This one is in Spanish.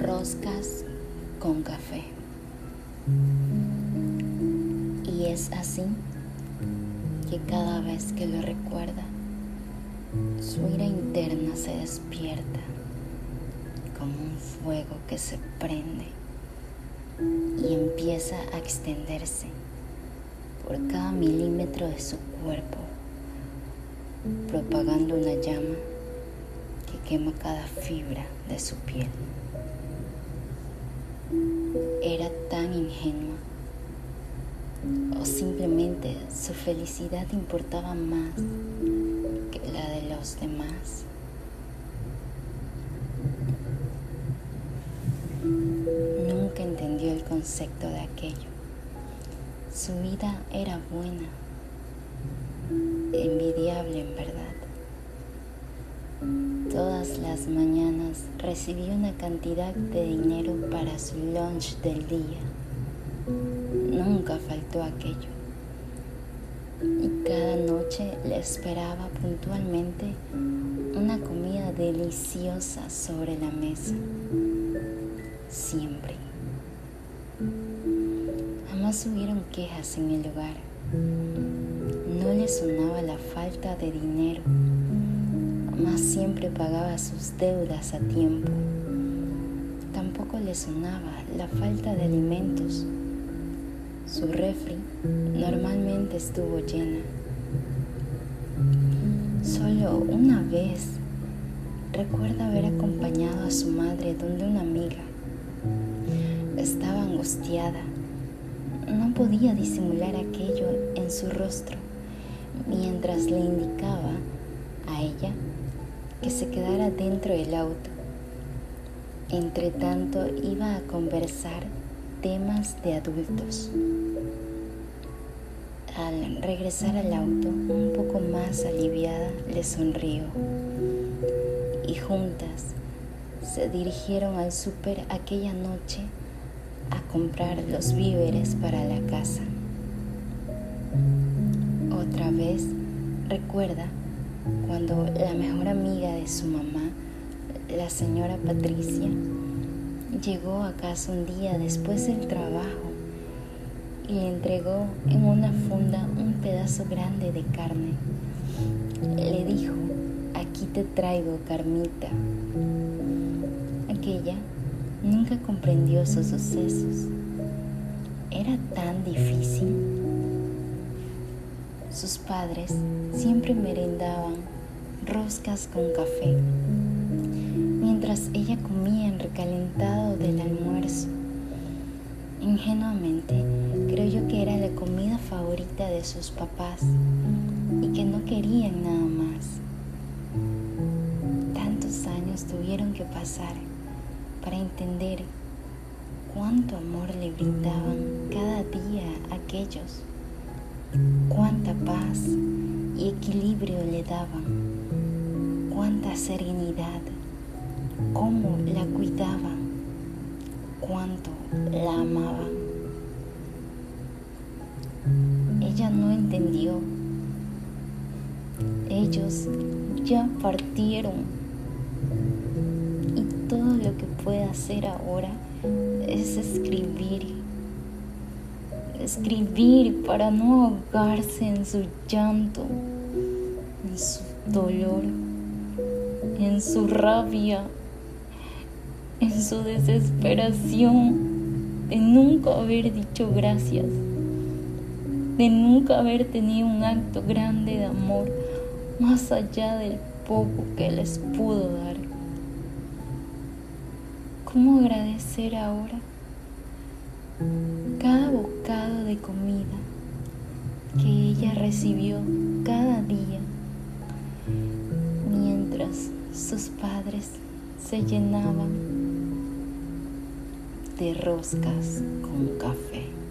Roscas con café. Y es así que cada vez que lo recuerda, su ira interna se despierta como un fuego que se prende y empieza a extenderse por cada milímetro de su cuerpo, propagando una llama que quema cada fibra de su piel. Era tan ingenua o simplemente su felicidad importaba más que la de los demás. Nunca entendió el concepto de aquello. Su vida era buena, envidiable en verdad. Todas las mañanas recibía una cantidad de dinero para su lunch del día. Nunca faltó aquello. Y cada noche le esperaba puntualmente una comida deliciosa sobre la mesa. Siempre. Jamás hubieron quejas en el hogar. No le sonaba la falta de dinero más siempre pagaba sus deudas a tiempo. Tampoco le sonaba la falta de alimentos. Su refri normalmente estuvo llena. Solo una vez recuerda haber acompañado a su madre donde una amiga. Estaba angustiada. No podía disimular aquello en su rostro mientras le indicaba a ella que se quedara dentro del auto. Entre tanto iba a conversar temas de adultos. Al regresar al auto, un poco más aliviada, le sonrió y juntas se dirigieron al súper aquella noche a comprar los víveres para la casa. Otra vez recuerda cuando la mejor amiga de su mamá, la señora Patricia, llegó a casa un día después del trabajo y le entregó en una funda un pedazo grande de carne. Le dijo, aquí te traigo, Carmita. Aquella nunca comprendió sus sucesos. Era tan difícil sus padres siempre merendaban roscas con café, mientras ella comía en recalentado del almuerzo. Ingenuamente creyó que era la comida favorita de sus papás y que no querían nada más. Tantos años tuvieron que pasar para entender cuánto amor le brindaban cada día aquellos cuánta paz y equilibrio le daban, cuánta serenidad, cómo la cuidaban, cuánto la amaban. Ella no entendió. Ellos ya partieron y todo lo que puede hacer ahora es escribir escribir para no ahogarse en su llanto, en su dolor, en su rabia, en su desesperación de nunca haber dicho gracias, de nunca haber tenido un acto grande de amor más allá del poco que les pudo dar. ¿Cómo agradecer ahora? Cada bocado de comida que ella recibió cada día mientras sus padres se llenaban de roscas con café.